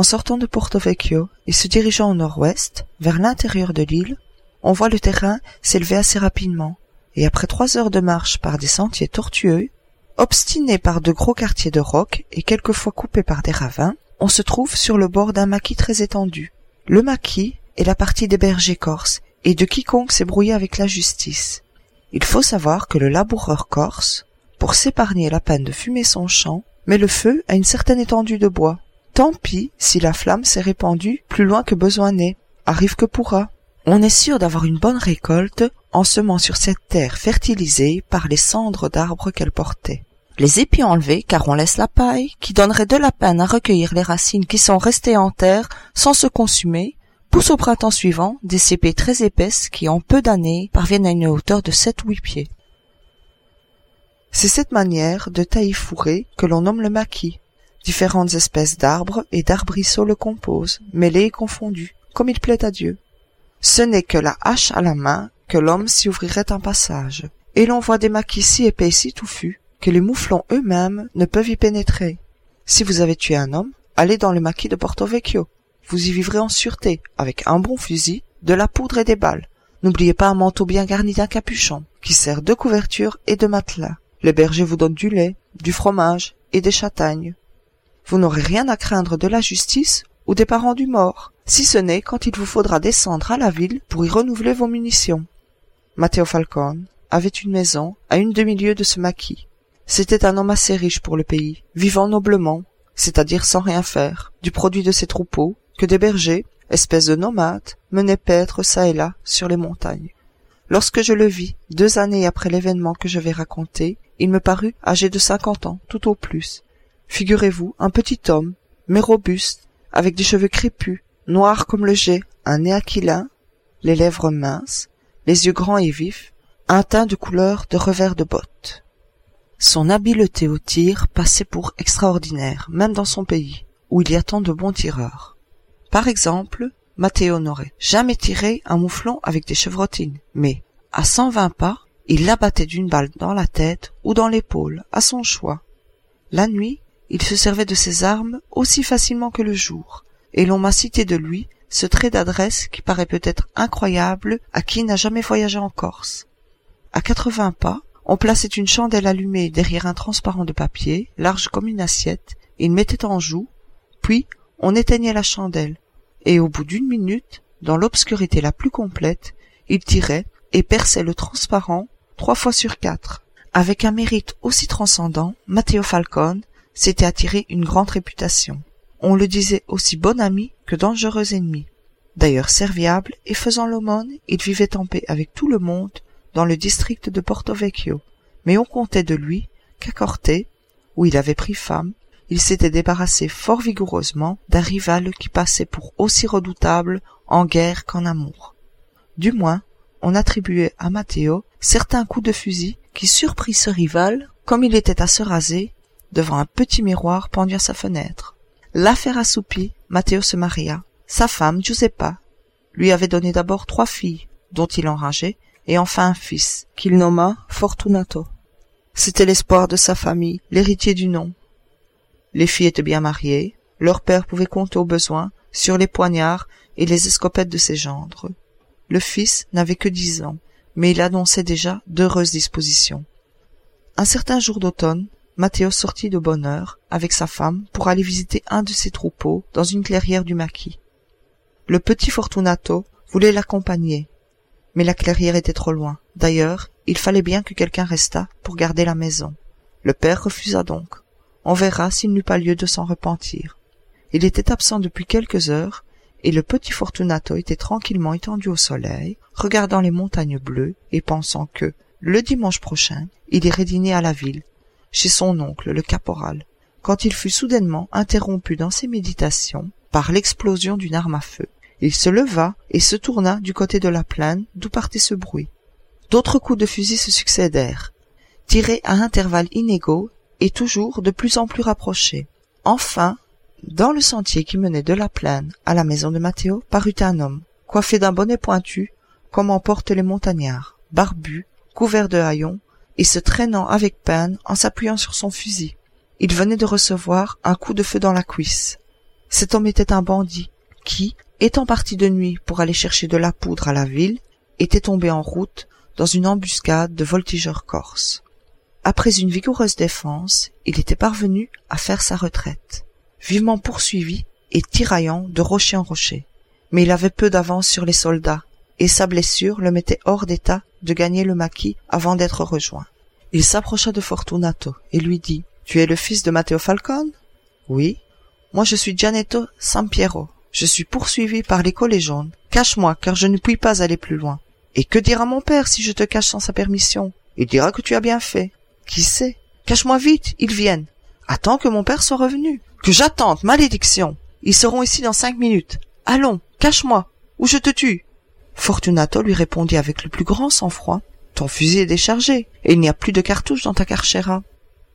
En sortant de Porto Vecchio et se dirigeant au nord-ouest, vers l'intérieur de l'île, on voit le terrain s'élever assez rapidement, et après trois heures de marche par des sentiers tortueux, obstinés par de gros quartiers de rocs et quelquefois coupés par des ravins, on se trouve sur le bord d'un maquis très étendu. Le maquis est la partie des bergers corses et de quiconque s'est brouillé avec la justice. Il faut savoir que le laboureur corse, pour s'épargner la peine de fumer son champ, met le feu à une certaine étendue de bois. Tant pis si la flamme s'est répandue plus loin que besoin n'est, arrive que pourra. On est sûr d'avoir une bonne récolte en semant sur cette terre fertilisée par les cendres d'arbres qu'elle portait. Les épis enlevés, car on laisse la paille, qui donnerait de la peine à recueillir les racines qui sont restées en terre sans se consumer, poussent au printemps suivant des cépées très épaisses qui, en peu d'années, parviennent à une hauteur de sept ou huit pieds. C'est cette manière de tailler fourré que l'on nomme le maquis. Différentes espèces d'arbres et d'arbrisseaux le composent, mêlés et confondus, comme il plaît à Dieu. Ce n'est que la hache à la main que l'homme s'y ouvrirait un passage, et l'on voit des maquis si épais et si touffus que les mouflons eux-mêmes ne peuvent y pénétrer. Si vous avez tué un homme, allez dans le maquis de Porto Vecchio. Vous y vivrez en sûreté, avec un bon fusil, de la poudre et des balles. N'oubliez pas un manteau bien garni d'un capuchon, qui sert de couverture et de matelas. Le berger vous donne du lait, du fromage et des châtaignes. Vous n'aurez rien à craindre de la justice ou des parents du mort, si ce n'est quand il vous faudra descendre à la ville pour y renouveler vos munitions. Matteo Falcone avait une maison à une demi-lieue de ce maquis. C'était un homme assez riche pour le pays, vivant noblement, c'est-à-dire sans rien faire, du produit de ses troupeaux, que des bergers, espèces de nomades, menaient paître çà et là sur les montagnes. Lorsque je le vis, deux années après l'événement que je vais raconter, il me parut âgé de cinquante ans, tout au plus. Figurez-vous, un petit homme, mais robuste, avec des cheveux crépus, noirs comme le jet, un nez aquilin, les lèvres minces, les yeux grands et vifs, un teint de couleur de revers de bottes. Son habileté au tir passait pour extraordinaire, même dans son pays, où il y a tant de bons tireurs. Par exemple, Matteo n'aurait jamais tiré un mouflon avec des chevrotines, mais, à cent vingt pas, il l'abattait d'une balle dans la tête ou dans l'épaule, à son choix. La nuit, il se servait de ses armes aussi facilement que le jour, et l'on m'a cité de lui ce trait d'adresse qui paraît peut-être incroyable à qui n'a jamais voyagé en Corse. À quatre-vingts pas, on plaçait une chandelle allumée derrière un transparent de papier, large comme une assiette, il mettait en joue, puis on éteignait la chandelle, et au bout d'une minute, dans l'obscurité la plus complète, il tirait et perçait le transparent trois fois sur quatre. Avec un mérite aussi transcendant, Matteo Falcone s'était attiré une grande réputation. On le disait aussi bon ami que dangereux ennemi. D'ailleurs serviable et faisant l'aumône, il vivait en paix avec tout le monde dans le district de Porto Vecchio, mais on comptait de lui qu'à Corte, où il avait pris femme, il s'était débarrassé fort vigoureusement d'un rival qui passait pour aussi redoutable en guerre qu'en amour. Du moins, on attribuait à Matteo certains coups de fusil qui surprit ce rival comme il était à se raser devant un petit miroir pendu à sa fenêtre. L'affaire assoupie, Matteo se maria. Sa femme, Giuseppa, lui avait donné d'abord trois filles, dont il enrageait, et enfin un fils, qu'il nomma Fortunato. C'était l'espoir de sa famille, l'héritier du nom. Les filles étaient bien mariées, leur père pouvait compter au besoin sur les poignards et les escopettes de ses gendres. Le fils n'avait que dix ans, mais il annonçait déjà d'heureuses dispositions. Un certain jour d'automne, Matteo sortit de bonne heure avec sa femme pour aller visiter un de ses troupeaux dans une clairière du maquis. Le petit Fortunato voulait l'accompagner, mais la clairière était trop loin. D'ailleurs, il fallait bien que quelqu'un restât pour garder la maison. Le père refusa donc. On verra s'il n'eut pas lieu de s'en repentir. Il était absent depuis quelques heures, et le petit Fortunato était tranquillement étendu au soleil, regardant les montagnes bleues et pensant que, le dimanche prochain, il irait dîner à la ville, chez son oncle, le caporal, quand il fut soudainement interrompu dans ses méditations par l'explosion d'une arme à feu. Il se leva et se tourna du côté de la plaine d'où partait ce bruit. D'autres coups de fusil se succédèrent, tirés à intervalles inégaux et toujours de plus en plus rapprochés. Enfin, dans le sentier qui menait de la plaine à la maison de Matteo parut un homme, coiffé d'un bonnet pointu, comme en portent les montagnards, barbu, couvert de haillons, et se traînant avec peine en s'appuyant sur son fusil. Il venait de recevoir un coup de feu dans la cuisse. Cet homme était un bandit qui, étant parti de nuit pour aller chercher de la poudre à la ville, était tombé en route dans une embuscade de voltigeurs corses. Après une vigoureuse défense, il était parvenu à faire sa retraite, vivement poursuivi et tiraillant de rocher en rocher. Mais il avait peu d'avance sur les soldats, et sa blessure le mettait hors d'état de gagner le maquis avant d'être rejoint. Il s'approcha de Fortunato et lui dit Tu es le fils de Matteo Falcone? Oui. Moi je suis Gianetto Sampiero. Je suis poursuivi par les collets jaunes. Cache-moi, car je ne puis pas aller plus loin. Et que dira mon père si je te cache sans sa permission? Il dira que tu as bien fait. Qui sait? Cache-moi vite, ils viennent. Attends que mon père soit revenu. Que j'attende, malédiction. Ils seront ici dans cinq minutes. Allons, cache-moi, ou je te tue. Fortunato lui répondit avec le plus grand sang-froid. Ton fusil est déchargé, et il n'y a plus de cartouches dans ta carchera.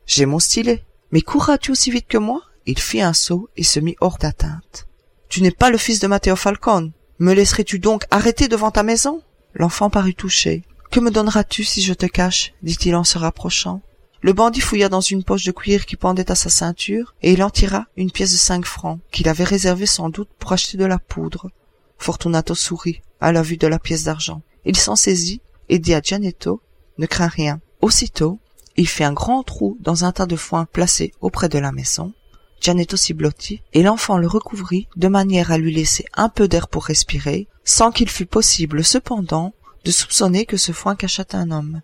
J'ai mon stylet. Mais courras-tu aussi vite que moi? Il fit un saut et se mit hors d'atteinte. Tu n'es pas le fils de Matteo Falcone. Me laisserais-tu donc arrêter devant ta maison? L'enfant parut touché. Que me donneras-tu si je te cache? dit-il en se rapprochant. Le bandit fouilla dans une poche de cuir qui pendait à sa ceinture, et il en tira une pièce de cinq francs, qu'il avait réservée sans doute pour acheter de la poudre. Fortunato sourit à la vue de la pièce d'argent. Il s'en saisit et dit à Gianetto Ne crains rien. Aussitôt, il fit un grand trou dans un tas de foin placé auprès de la maison. Gianetto s'y blottit, et l'enfant le recouvrit de manière à lui laisser un peu d'air pour respirer, sans qu'il fût possible cependant de soupçonner que ce foin cachât un homme.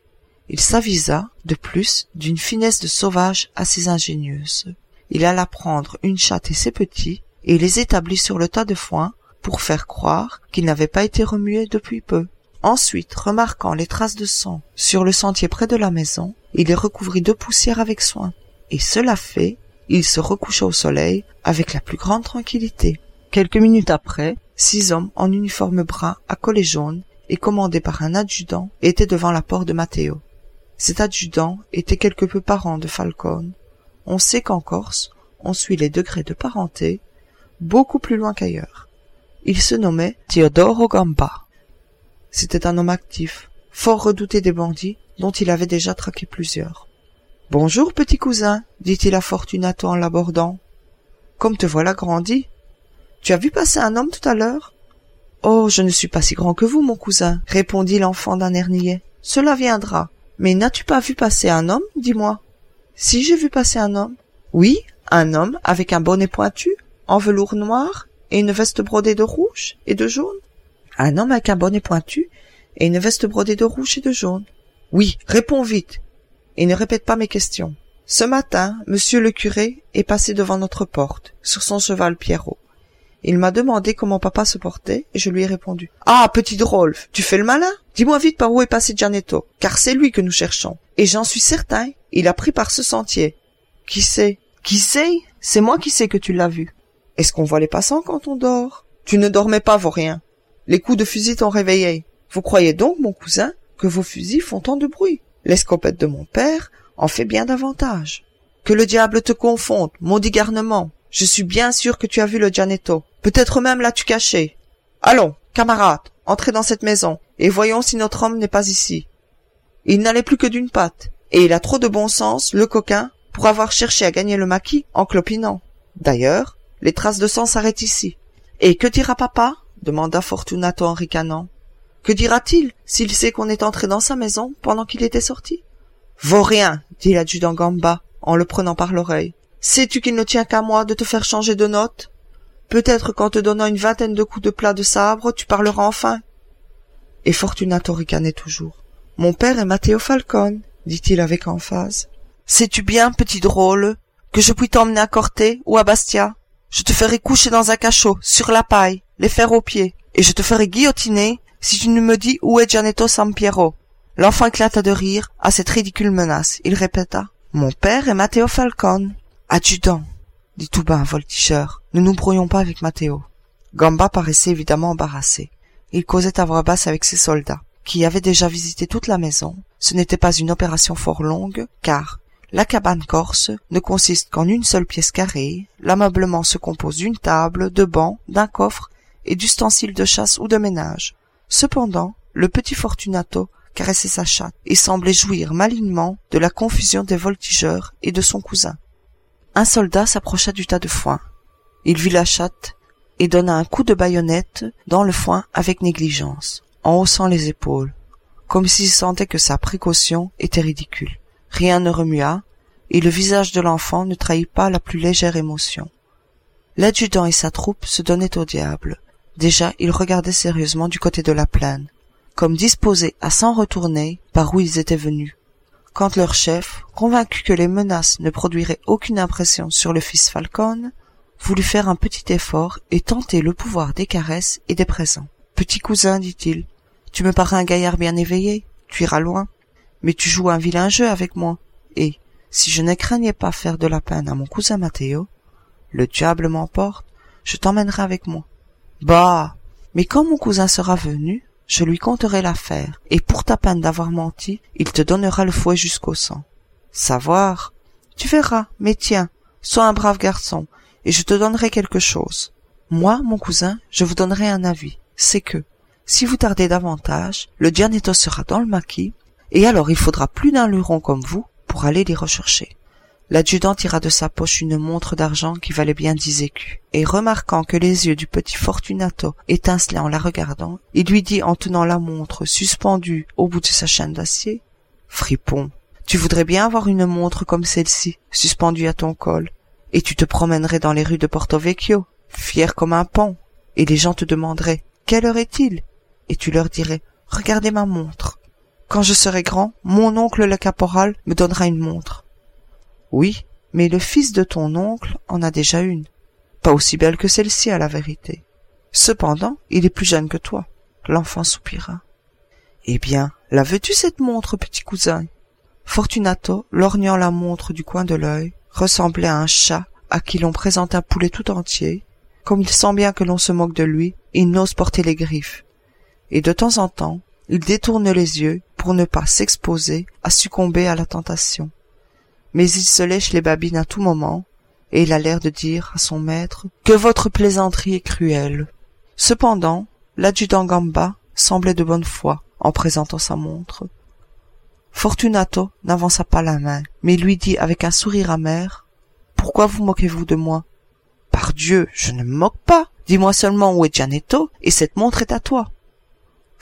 Il s'avisa, de plus, d'une finesse de sauvage assez ingénieuse. Il alla prendre une chatte et ses petits, et les établit sur le tas de foin, pour faire croire qu'il n'avait pas été remué depuis peu. Ensuite, remarquant les traces de sang sur le sentier près de la maison, il les recouvrit de poussière avec soin. Et cela fait, il se recoucha au soleil avec la plus grande tranquillité. Quelques minutes après, six hommes en uniforme brun à collet jaune et commandés par un adjudant étaient devant la porte de Matteo. Cet adjudant était quelque peu parent de Falcone. On sait qu'en Corse, on suit les degrés de parenté beaucoup plus loin qu'ailleurs. Il se nommait Teodoro Gamba. C'était un homme actif, fort redouté des bandits, dont il avait déjà traqué plusieurs. Bonjour, petit cousin, dit-il à Fortunato en l'abordant. Comme te voilà grandi. Tu as vu passer un homme tout à l'heure? Oh, je ne suis pas si grand que vous, mon cousin, répondit l'enfant d'un air niais. Cela viendra. Mais n'as-tu pas vu passer un homme, dis-moi? Si j'ai vu passer un homme. Oui, un homme avec un bonnet pointu, en velours noir, et une veste brodée de rouge et de jaune. Un homme avec un bonnet pointu et une veste brodée de rouge et de jaune. Oui, réponds vite, et ne répète pas mes questions. Ce matin, monsieur le curé est passé devant notre porte, sur son cheval Pierrot. Il m'a demandé comment papa se portait, et je lui ai répondu. Ah, petit drôle, tu fais le malin? Dis-moi vite par où est passé Gianetto, car c'est lui que nous cherchons. Et j'en suis certain, il a pris par ce sentier. Qui sait? Qui sait? C'est moi qui sais que tu l'as vu. Est-ce qu'on voit les passants quand on dort? Tu ne dormais pas, vaurien. Les coups de fusil t'ont réveillé. Vous croyez donc, mon cousin, que vos fusils font tant de bruit? L'escopette de mon père en fait bien davantage. Que le diable te confonde, maudit garnement. Je suis bien sûr que tu as vu le Gianetto. Peut-être même l'as-tu caché. Allons, camarade, entrez dans cette maison, et voyons si notre homme n'est pas ici. Il n'allait plus que d'une patte, et il a trop de bon sens, le coquin, pour avoir cherché à gagner le maquis en clopinant. D'ailleurs, les traces de sang s'arrêtent ici. Et que dira papa? demanda Fortunato en ricanant. Que dira-t-il s'il sait qu'on est entré dans sa maison pendant qu'il était sorti? Vaut rien, dit l'adjudant Gamba, en le prenant par l'oreille. Sais-tu qu'il ne tient qu'à moi de te faire changer de note? Peut-être qu'en te donnant une vingtaine de coups de plat de sabre, tu parleras enfin. Et Fortunato ricanait toujours. Mon père est Matteo Falcone, dit-il avec emphase. Sais-tu bien, petit drôle, que je puis t'emmener à Corte ou à Bastia? Je te ferai coucher dans un cachot, sur la paille, les fers aux pieds, et je te ferai guillotiner si tu ne me dis où est Gianetto Sampiero. L'enfant éclata de rire à cette ridicule menace. Il répéta. Mon père est Matteo Falcone. Adjudant, dit tout bas un voltigeur. Ne nous brouillons pas avec Matteo. Gamba paraissait évidemment embarrassé. Il causait à voix basse avec ses soldats, qui avaient déjà visité toute la maison. Ce n'était pas une opération fort longue, car la cabane corse ne consiste qu'en une seule pièce carrée, l'ameublement se compose d'une table, de bancs, d'un coffre et d'ustensiles de chasse ou de ménage. Cependant, le petit Fortunato caressait sa chatte et semblait jouir malignement de la confusion des voltigeurs et de son cousin. Un soldat s'approcha du tas de foin. Il vit la chatte et donna un coup de baïonnette dans le foin avec négligence, en haussant les épaules, comme s'il sentait que sa précaution était ridicule. Rien ne remua, et le visage de l'enfant ne trahit pas la plus légère émotion. L'adjudant et sa troupe se donnaient au diable. Déjà, ils regardaient sérieusement du côté de la plaine, comme disposés à s'en retourner par où ils étaient venus. Quand leur chef, convaincu que les menaces ne produiraient aucune impression sur le fils Falcon, voulut faire un petit effort et tenter le pouvoir des caresses et des présents. Petit cousin, dit-il, tu me parais un gaillard bien éveillé, tu iras loin, mais tu joues un vilain jeu avec moi, et, si je ne craignais pas faire de la peine à mon cousin Matteo, le diable m'emporte, je t'emmènerai avec moi. Bah, mais quand mon cousin sera venu, je lui conterai l'affaire, et pour ta peine d'avoir menti, il te donnera le fouet jusqu'au sang. Savoir? Tu verras, mais tiens, sois un brave garçon, et je te donnerai quelque chose. Moi, mon cousin, je vous donnerai un avis. C'est que, si vous tardez davantage, le Dianeto sera dans le maquis, et alors il faudra plus d'un luron comme vous pour aller les rechercher. L'adjudant tira de sa poche une montre d'argent qui valait bien dix écus, et remarquant que les yeux du petit Fortunato étincelaient en la regardant, il lui dit en tenant la montre suspendue au bout de sa chaîne d'acier, Fripon, tu voudrais bien avoir une montre comme celle-ci, suspendue à ton col, et tu te promènerais dans les rues de Porto Vecchio, fier comme un pont, et les gens te demanderaient Quelle heure est-il? Et tu leur dirais Regardez ma montre. Quand je serai grand, mon oncle le caporal me donnera une montre. Oui, mais le fils de ton oncle en a déjà une. Pas aussi belle que celle-ci à la vérité. Cependant, il est plus jeune que toi. L'enfant soupira. Eh bien, la veux-tu cette montre, petit cousin? Fortunato, lorgnant la montre du coin de l'œil, ressemblait à un chat à qui l'on présente un poulet tout entier. Comme il sent bien que l'on se moque de lui, il n'ose porter les griffes. Et de temps en temps, il détourne les yeux pour ne pas s'exposer à succomber à la tentation. Mais il se lèche les babines à tout moment, et il a l'air de dire à son maître que votre plaisanterie est cruelle. Cependant, l'adjudant Gamba semblait de bonne foi en présentant sa montre. Fortunato n'avança pas la main, mais lui dit avec un sourire amer Pourquoi vous moquez-vous de moi Par Dieu, je ne me moque pas. Dis-moi seulement où est Gianetto, et cette montre est à toi.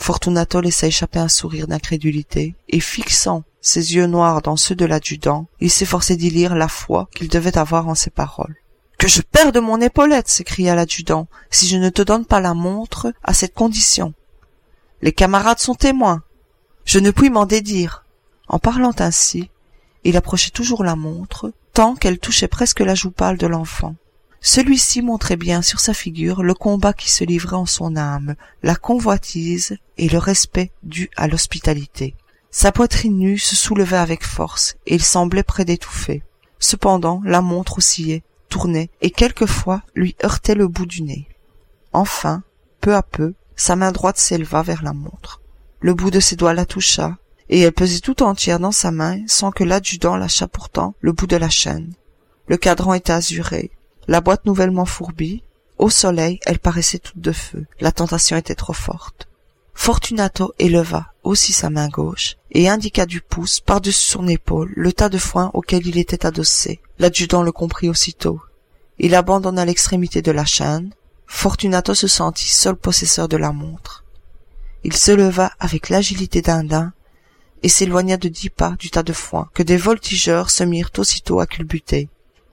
Fortunato laissa échapper un sourire d'incrédulité, et fixant ses yeux noirs dans ceux de l'adjudant, il s'efforçait d'y lire la foi qu'il devait avoir en ses paroles. Que je perde mon épaulette, s'écria l'adjudant, si je ne te donne pas la montre à cette condition. Les camarades sont témoins. Je ne puis m'en dédire. En parlant ainsi, il approchait toujours la montre, tant qu'elle touchait presque la joue pâle de l'enfant. Celui-ci montrait bien sur sa figure le combat qui se livrait en son âme, la convoitise et le respect dû à l'hospitalité. Sa poitrine nue se soulevait avec force, et il semblait près d'étouffer. Cependant, la montre oscillait, tournait, et quelquefois lui heurtait le bout du nez. Enfin, peu à peu, sa main droite s'éleva vers la montre. Le bout de ses doigts la toucha, et elle pesait tout entière dans sa main sans que l'adjudant lâchât pourtant le bout de la chaîne. Le cadran était azuré, la boîte nouvellement fourbie. Au soleil, elle paraissait toute de feu. La tentation était trop forte. Fortunato éleva aussi sa main gauche et indiqua du pouce par-dessus son épaule le tas de foin auquel il était adossé. L'adjudant le comprit aussitôt. Il abandonna l'extrémité de la chaîne. Fortunato se sentit seul possesseur de la montre. Il se leva avec l'agilité d'un daim et s'éloigna de dix pas du tas de foin que des voltigeurs se mirent aussitôt à culbuter.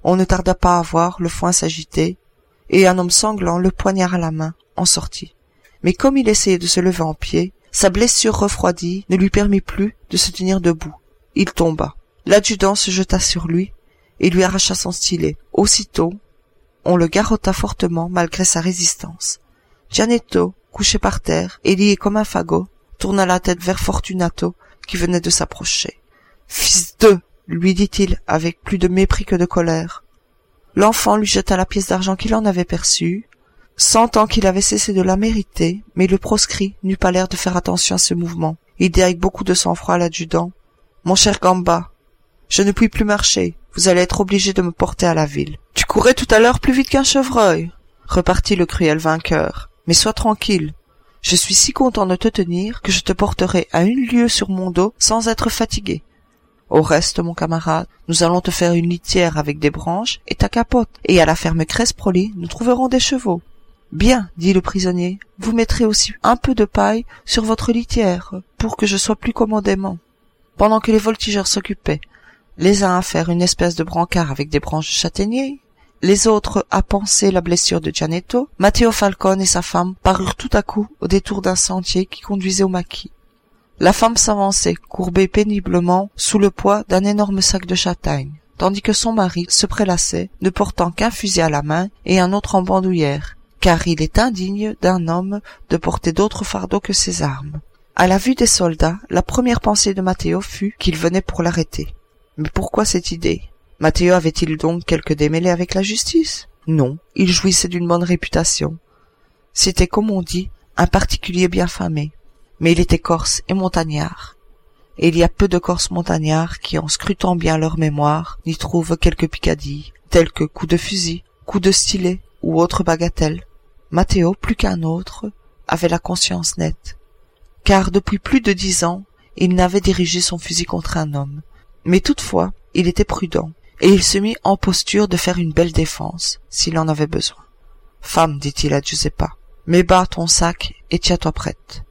On ne tarda pas à voir le foin s'agiter, et un homme sanglant, le poignard à la main, en sortit. Mais comme il essayait de se lever en pied, sa blessure refroidie ne lui permit plus de se tenir debout. Il tomba. L'adjudant se jeta sur lui et lui arracha son stylet. Aussitôt, on le garrotta fortement malgré sa résistance. Gianetto, couché par terre et lié comme un fagot, tourna la tête vers Fortunato qui venait de s'approcher. Fils de lui dit-il avec plus de mépris que de colère. L'enfant lui jeta la pièce d'argent qu'il en avait perçue, sentant qu'il avait cessé de la mériter, mais le proscrit n'eut pas l'air de faire attention à ce mouvement. Il dit avec beaucoup de sang-froid à l'adjudant. Mon cher Gamba, je ne puis plus marcher. Vous allez être obligé de me porter à la ville. Tu courais tout à l'heure plus vite qu'un chevreuil, repartit le cruel vainqueur. Mais sois tranquille. Je suis si content de te tenir que je te porterai à une lieue sur mon dos sans être fatigué. Au reste, mon camarade, nous allons te faire une litière avec des branches et ta capote, et à la ferme Cresproli, nous trouverons des chevaux. Bien, dit le prisonnier, vous mettrez aussi un peu de paille sur votre litière, pour que je sois plus commodément. Pendant que les voltigeurs s'occupaient, les uns à faire une espèce de brancard avec des branches de châtaignier, les autres à panser la blessure de Gianetto, Matteo Falcone et sa femme parurent tout à coup au détour d'un sentier qui conduisait au maquis. La femme s'avançait, courbée péniblement sous le poids d'un énorme sac de châtaigne, tandis que son mari se prélassait, ne portant qu'un fusil à la main et un autre en bandoulière, car il est indigne d'un homme de porter d'autres fardeaux que ses armes. À la vue des soldats, la première pensée de Matteo fut qu'il venait pour l'arrêter. Mais pourquoi cette idée? Matteo avait-il donc quelque démêlé avec la justice? Non, il jouissait d'une bonne réputation. C'était, comme on dit, un particulier bien famé. Mais il était corse et montagnard. Et il y a peu de Corses montagnards qui, en scrutant bien leur mémoire, n'y trouvent quelques picadilles, telles que coups de fusil, coups de stylet ou autres bagatelles. Matteo, plus qu'un autre, avait la conscience nette. Car depuis plus de dix ans, il n'avait dirigé son fusil contre un homme. Mais toutefois, il était prudent, et il se mit en posture de faire une belle défense, s'il en avait besoin. Femme, dit-il à Giuseppa, mets bas ton sac et tiens-toi prête.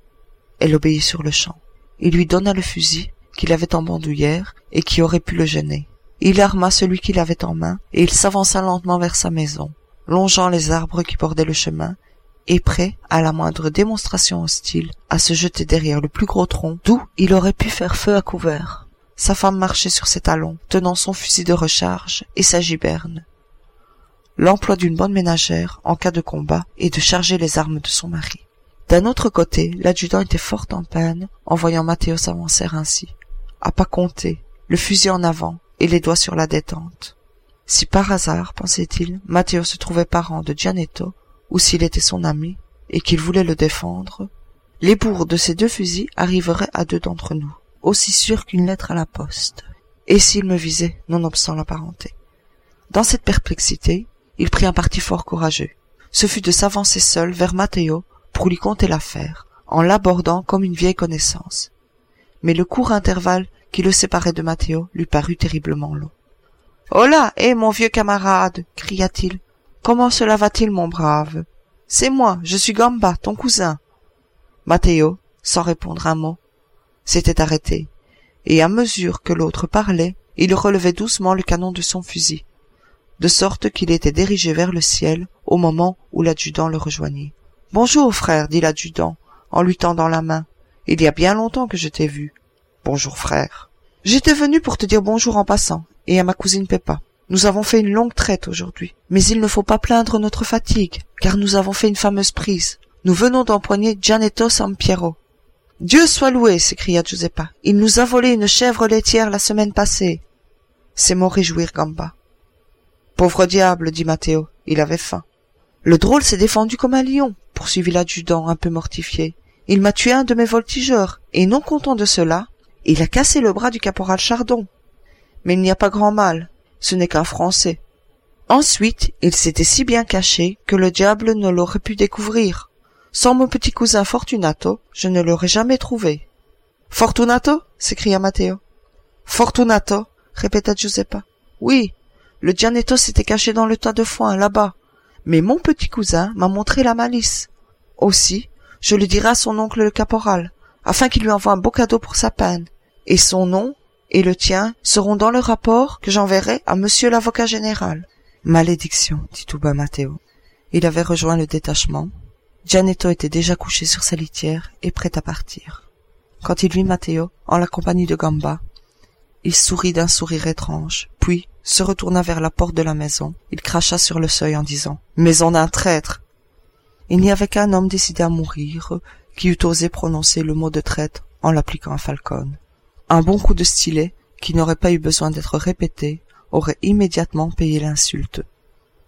Elle obéit sur le champ. Il lui donna le fusil qu'il avait en bandoulière et qui aurait pu le gêner. Il arma celui qu'il avait en main et il s'avança lentement vers sa maison longeant les arbres qui bordaient le chemin, et prêt, à la moindre démonstration hostile, à se jeter derrière le plus gros tronc, d'où il aurait pu faire feu à couvert. Sa femme marchait sur ses talons, tenant son fusil de recharge et sa giberne. L'emploi d'une bonne ménagère, en cas de combat, est de charger les armes de son mari. D'un autre côté, l'adjudant était fort en peine en voyant Mathéo s'avancer ainsi. À pas compter, le fusil en avant et les doigts sur la détente. Si par hasard, pensait-il, Matteo se trouvait parent de Gianetto, ou s'il était son ami, et qu'il voulait le défendre, les bourres de ces deux fusils arriveraient à deux d'entre nous, aussi sûrs qu'une lettre à la poste. Et s'il me visait, nonobstant la parenté Dans cette perplexité, il prit un parti fort courageux. Ce fut de s'avancer seul vers Matteo pour lui conter l'affaire, en l'abordant comme une vieille connaissance. Mais le court intervalle qui le séparait de Matteo lui parut terriblement long. Hola, hé, mon vieux camarade, cria-t-il. Comment cela va-t-il, mon brave? C'est moi, je suis Gamba, ton cousin. Matteo, sans répondre un mot, s'était arrêté, et à mesure que l'autre parlait, il relevait doucement le canon de son fusil, de sorte qu'il était dirigé vers le ciel au moment où l'adjudant le rejoignit. Bonjour, frère, dit l'adjudant, en lui tendant la main. Il y a bien longtemps que je t'ai vu. Bonjour, frère. J'étais venu pour te dire bonjour en passant, et à ma cousine Peppa. Nous avons fait une longue traite aujourd'hui, mais il ne faut pas plaindre notre fatigue, car nous avons fait une fameuse prise. Nous venons d'empoigner Gianetto Sampiero. Dieu soit loué, s'écria Giuseppa. Il nous a volé une chèvre laitière la semaine passée. Ces mots réjouirent Gamba. Pauvre diable, dit Matteo, il avait faim. Le drôle s'est défendu comme un lion, poursuivit l'adjudant un peu mortifié. Il m'a tué un de mes voltigeurs, et non content de cela, il a cassé le bras du caporal Chardon mais il n'y a pas grand mal, ce n'est qu'un Français. Ensuite, il s'était si bien caché que le diable ne l'aurait pu découvrir. Sans mon petit cousin Fortunato, je ne l'aurais jamais trouvé. Fortunato? s'écria Matteo. Fortunato? répéta Giuseppa. Oui, le Gianetto s'était caché dans le tas de foin, là-bas. Mais mon petit cousin m'a montré la malice. Aussi, je le dirai à son oncle le caporal, afin qu'il lui envoie un beau cadeau pour sa peine. Et son nom, et le tien seront dans le rapport que j'enverrai à monsieur l'avocat général. Malédiction, dit tout bas Matteo. Il avait rejoint le détachement. Gianetto était déjà couché sur sa litière et prêt à partir. Quand il vit Matteo, en la compagnie de Gamba, il sourit d'un sourire étrange, puis, se retourna vers la porte de la maison, il cracha sur le seuil en disant Maison d'un traître. Il n'y avait qu'un homme décidé à mourir qui eût osé prononcer le mot de traître en l'appliquant à Falcone. Un bon coup de stylet, qui n'aurait pas eu besoin d'être répété, aurait immédiatement payé l'insulte.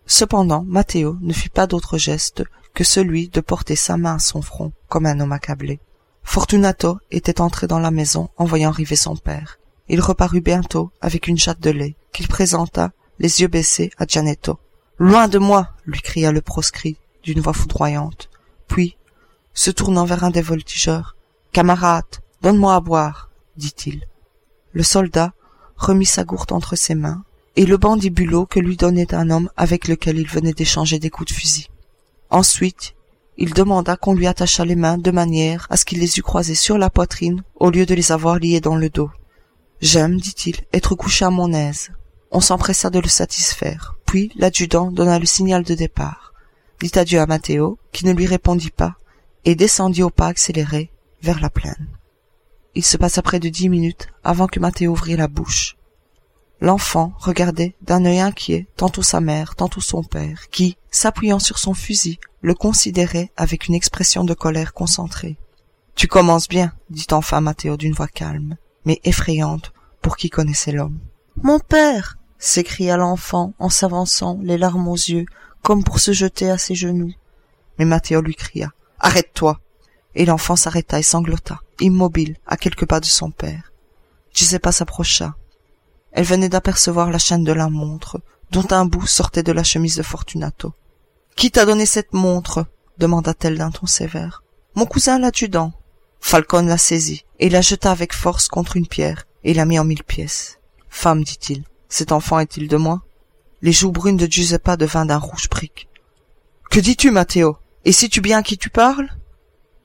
Cependant, Matteo ne fit pas d'autre geste que celui de porter sa main à son front comme un homme accablé. Fortunato était entré dans la maison en voyant arriver son père. Il reparut bientôt avec une chatte de lait qu'il présenta, les yeux baissés, à Gianetto. Loin de moi lui cria le proscrit d'une voix foudroyante. Puis, se tournant vers un des voltigeurs, Camarade, donne-moi à boire dit-il. Le soldat, remit sa gourde entre ses mains, et le bandit bulot que lui donnait un homme avec lequel il venait d'échanger des coups de fusil. Ensuite, il demanda qu'on lui attachât les mains de manière à ce qu'il les eût croisées sur la poitrine au lieu de les avoir liées dans le dos. J'aime, dit-il, être couché à mon aise. On s'empressa de le satisfaire. Puis l'adjudant donna le signal de départ, dit adieu à Matteo, qui ne lui répondit pas, et descendit au pas accéléré vers la plaine. Il se passa près de dix minutes avant que Matteo ouvrit la bouche. L'enfant regardait d'un œil inquiet tantôt sa mère, tantôt son père, qui, s'appuyant sur son fusil, le considérait avec une expression de colère concentrée. Tu commences bien, dit enfin Matteo d'une voix calme, mais effrayante pour qui connaissait l'homme. Mon père s'écria l'enfant en s'avançant, les larmes aux yeux, comme pour se jeter à ses genoux. Mais Matteo lui cria. Arrête-toi. Et l'enfant s'arrêta et sanglota, immobile, à quelques pas de son père. Giuseppa s'approcha. Elle venait d'apercevoir la chaîne de la montre, dont un bout sortait de la chemise de Fortunato. Qui t'a donné cette montre? demanda-t-elle d'un ton sévère. Mon cousin l'adjudant. Falcon la saisit et la jeta avec force contre une pierre et la mit en mille pièces. Femme, dit-il, cet enfant est-il de moi? Les joues brunes de Giuseppa devinrent d'un rouge brique. Que dis-tu, Matteo? Et sais-tu bien à qui tu parles?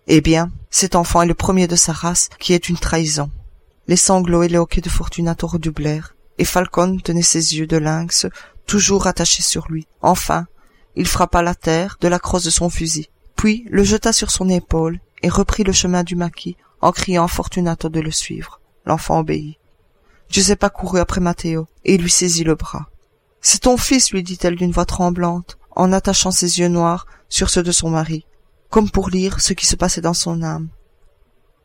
Eh bien, cet enfant est le premier de sa race qui est une trahison. Les sanglots et les hoquets de Fortunato redoublèrent, et Falcon tenait ses yeux de lynx toujours attachés sur lui. Enfin, il frappa la terre de la crosse de son fusil, puis le jeta sur son épaule et reprit le chemin du maquis en criant Fortunato de le suivre. L'enfant obéit. Giuseppa courut après Matteo et lui saisit le bras. C'est ton fils, lui dit-elle d'une voix tremblante, en attachant ses yeux noirs sur ceux de son mari, comme pour lire ce qui se passait dans son âme.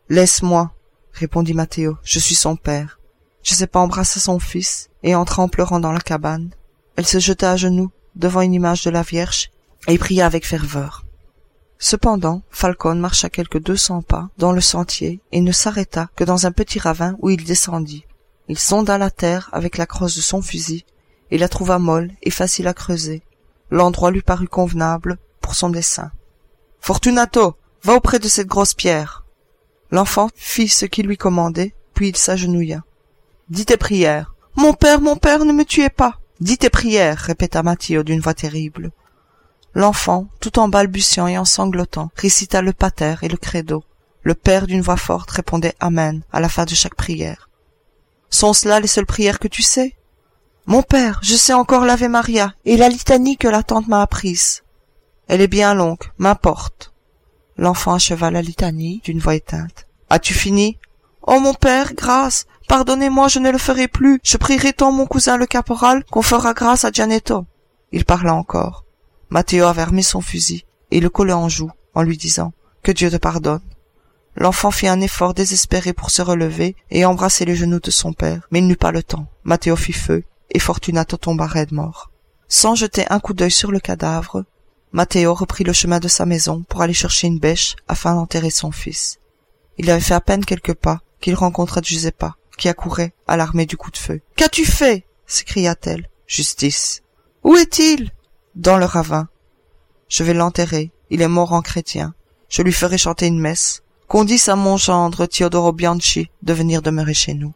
Laisse-moi, répondit Matteo, je suis son père. Giuseppa embrassa son fils et entra en pleurant dans la cabane. Elle se jeta à genoux devant une image de la Vierge et pria avec ferveur. Cependant, Falcon marcha quelques deux cents pas dans le sentier et ne s'arrêta que dans un petit ravin où il descendit. Il sonda la terre avec la crosse de son fusil et la trouva molle et facile à creuser. L'endroit lui parut convenable pour son dessein. Fortunato, va auprès de cette grosse pierre. L'enfant fit ce qu'il lui commandait, puis il s'agenouilla. Dis tes prières. Mon père, mon père, ne me tuez pas. Dis tes prières, répéta Matthieu d'une voix terrible. L'enfant, tout en balbutiant et en sanglotant, récita le pater et le credo. Le père d'une voix forte répondait Amen à la fin de chaque prière. Sont cela les seules prières que tu sais? Mon père, je sais encore l'Ave Maria et la litanie que la tante m'a apprise. Elle est bien longue, m'importe. L'enfant acheva la litanie d'une voix éteinte. As-tu fini? Oh mon père, grâce, Pardonnez-moi, je ne le ferai plus. Je prierai tant mon cousin le caporal qu'on fera grâce à Gianetto. Il parla encore. Matteo avait son fusil et le collait en joue en lui disant Que Dieu te pardonne. L'enfant fit un effort désespéré pour se relever et embrasser les genoux de son père, mais il n'eut pas le temps. Matteo fit feu et Fortunato tomba raide mort. Sans jeter un coup d'œil sur le cadavre, Matteo reprit le chemin de sa maison pour aller chercher une bêche afin d'enterrer son fils. Il avait fait à peine quelques pas qu'il rencontra Giuseppa, qui accourait, alarmée du coup de feu. Qu'as-tu fait? s'écria-t-elle. Justice. Où est-il? Dans le ravin. Je vais l'enterrer. Il est mort en chrétien. Je lui ferai chanter une messe. Qu'on dise à mon gendre Teodoro Bianchi de venir demeurer chez nous.